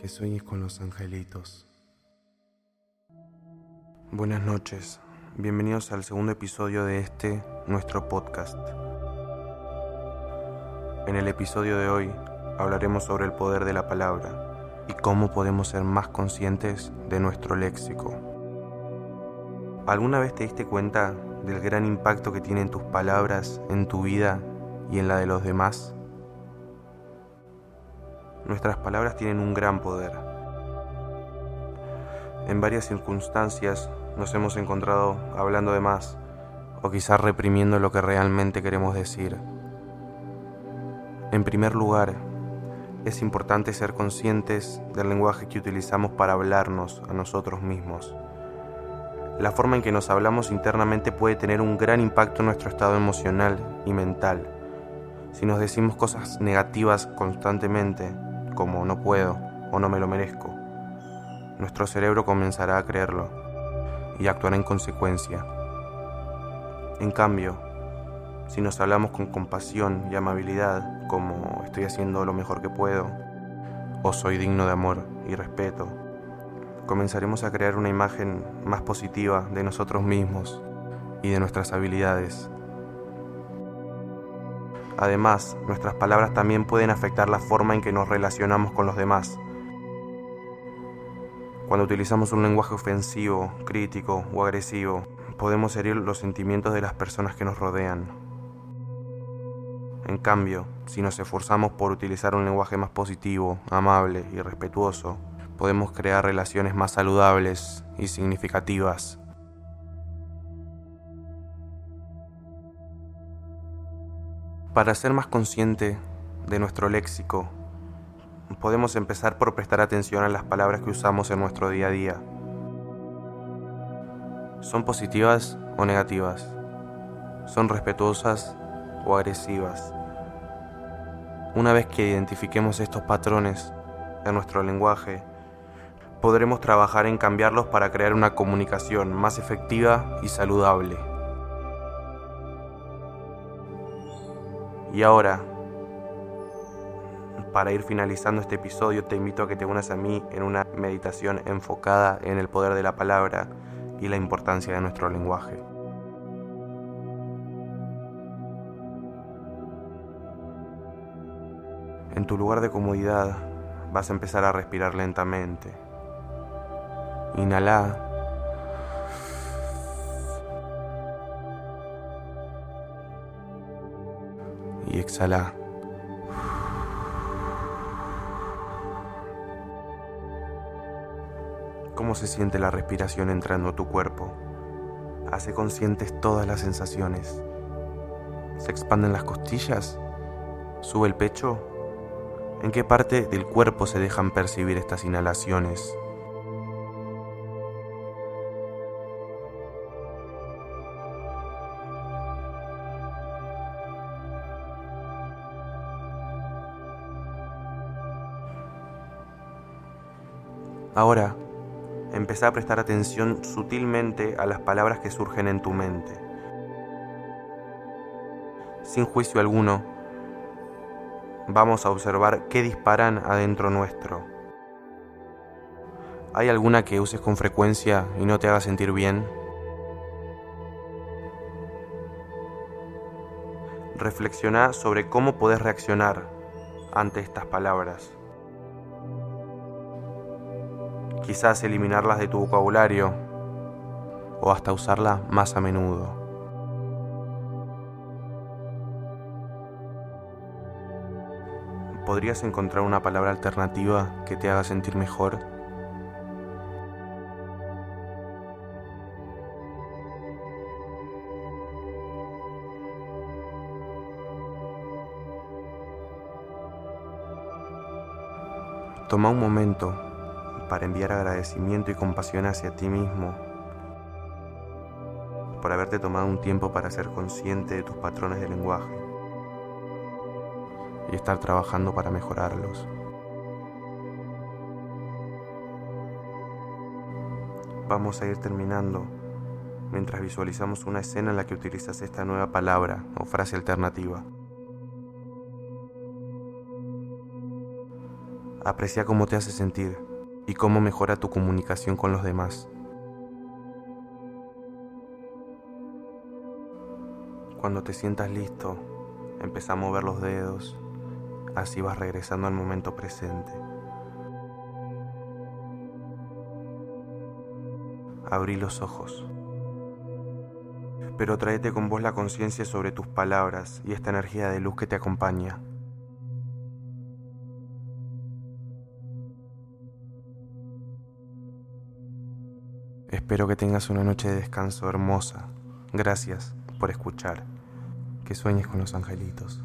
que sueñes con los angelitos. Buenas noches, bienvenidos al segundo episodio de este, nuestro podcast. En el episodio de hoy hablaremos sobre el poder de la palabra y cómo podemos ser más conscientes de nuestro léxico. ¿Alguna vez te diste cuenta del gran impacto que tienen tus palabras en tu vida y en la de los demás? Nuestras palabras tienen un gran poder. En varias circunstancias nos hemos encontrado hablando de más o quizás reprimiendo lo que realmente queremos decir. En primer lugar, es importante ser conscientes del lenguaje que utilizamos para hablarnos a nosotros mismos. La forma en que nos hablamos internamente puede tener un gran impacto en nuestro estado emocional y mental. Si nos decimos cosas negativas constantemente, como no puedo o no me lo merezco, nuestro cerebro comenzará a creerlo y actuará en consecuencia. En cambio, si nos hablamos con compasión y amabilidad, como estoy haciendo lo mejor que puedo, o soy digno de amor y respeto, comenzaremos a crear una imagen más positiva de nosotros mismos y de nuestras habilidades Además, nuestras palabras también pueden afectar la forma en que nos relacionamos con los demás. Cuando utilizamos un lenguaje ofensivo, crítico o agresivo, podemos herir los sentimientos de las personas que nos rodean. En cambio, si nos esforzamos por utilizar un lenguaje más positivo, amable y respetuoso, podemos crear relaciones más saludables y significativas. Para ser más consciente de nuestro léxico, podemos empezar por prestar atención a las palabras que usamos en nuestro día a día. ¿Son positivas o negativas? ¿Son respetuosas o agresivas? Una vez que identifiquemos estos patrones en nuestro lenguaje, podremos trabajar en cambiarlos para crear una comunicación más efectiva y saludable. Y ahora, para ir finalizando este episodio, te invito a que te unas a mí en una meditación enfocada en el poder de la palabra y la importancia de nuestro lenguaje. En tu lugar de comodidad vas a empezar a respirar lentamente. Inhala y exhala. ¿Cómo se siente la respiración entrando a tu cuerpo? Hace conscientes todas las sensaciones. ¿Se expanden las costillas? ¿Sube el pecho? ¿En qué parte del cuerpo se dejan percibir estas inhalaciones? Ahora, empezá a prestar atención sutilmente a las palabras que surgen en tu mente. Sin juicio alguno, vamos a observar qué disparan adentro nuestro. ¿Hay alguna que uses con frecuencia y no te haga sentir bien? Reflexiona sobre cómo puedes reaccionar ante estas palabras quizás eliminarlas de tu vocabulario o hasta usarla más a menudo. ¿Podrías encontrar una palabra alternativa que te haga sentir mejor? Toma un momento para enviar agradecimiento y compasión hacia ti mismo, por haberte tomado un tiempo para ser consciente de tus patrones de lenguaje y estar trabajando para mejorarlos. Vamos a ir terminando mientras visualizamos una escena en la que utilizas esta nueva palabra o frase alternativa. Aprecia cómo te hace sentir y cómo mejora tu comunicación con los demás. Cuando te sientas listo, empieza a mover los dedos, así vas regresando al momento presente. Abrí los ojos. Pero tráete con vos la conciencia sobre tus palabras y esta energía de luz que te acompaña. Espero que tengas una noche de descanso hermosa. Gracias por escuchar. Que sueñes con los angelitos.